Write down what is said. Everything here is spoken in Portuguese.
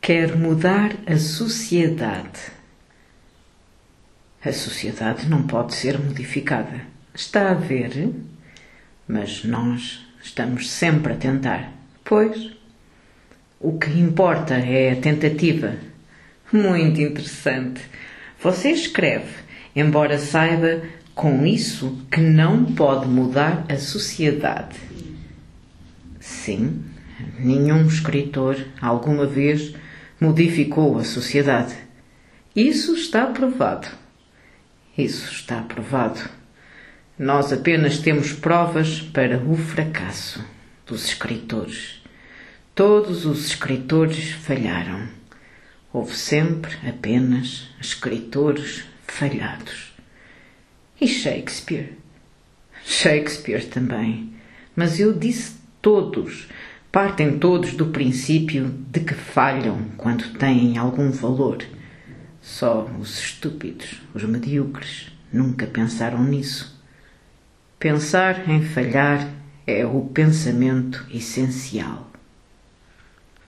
quer mudar a sociedade. A sociedade não pode ser modificada. Está a ver? Mas nós estamos sempre a tentar. Pois, o que importa é a tentativa. Muito interessante. Você escreve, embora saiba com isso que não pode mudar a sociedade. Sim, nenhum escritor alguma vez modificou a sociedade. Isso está provado. Isso está provado. Nós apenas temos provas para o fracasso dos escritores. Todos os escritores falharam. Houve sempre apenas escritores falhados. E Shakespeare? Shakespeare também. Mas eu disse todos. Partem todos do princípio de que falham quando têm algum valor. Só os estúpidos, os medíocres, nunca pensaram nisso. Pensar em falhar é o pensamento essencial.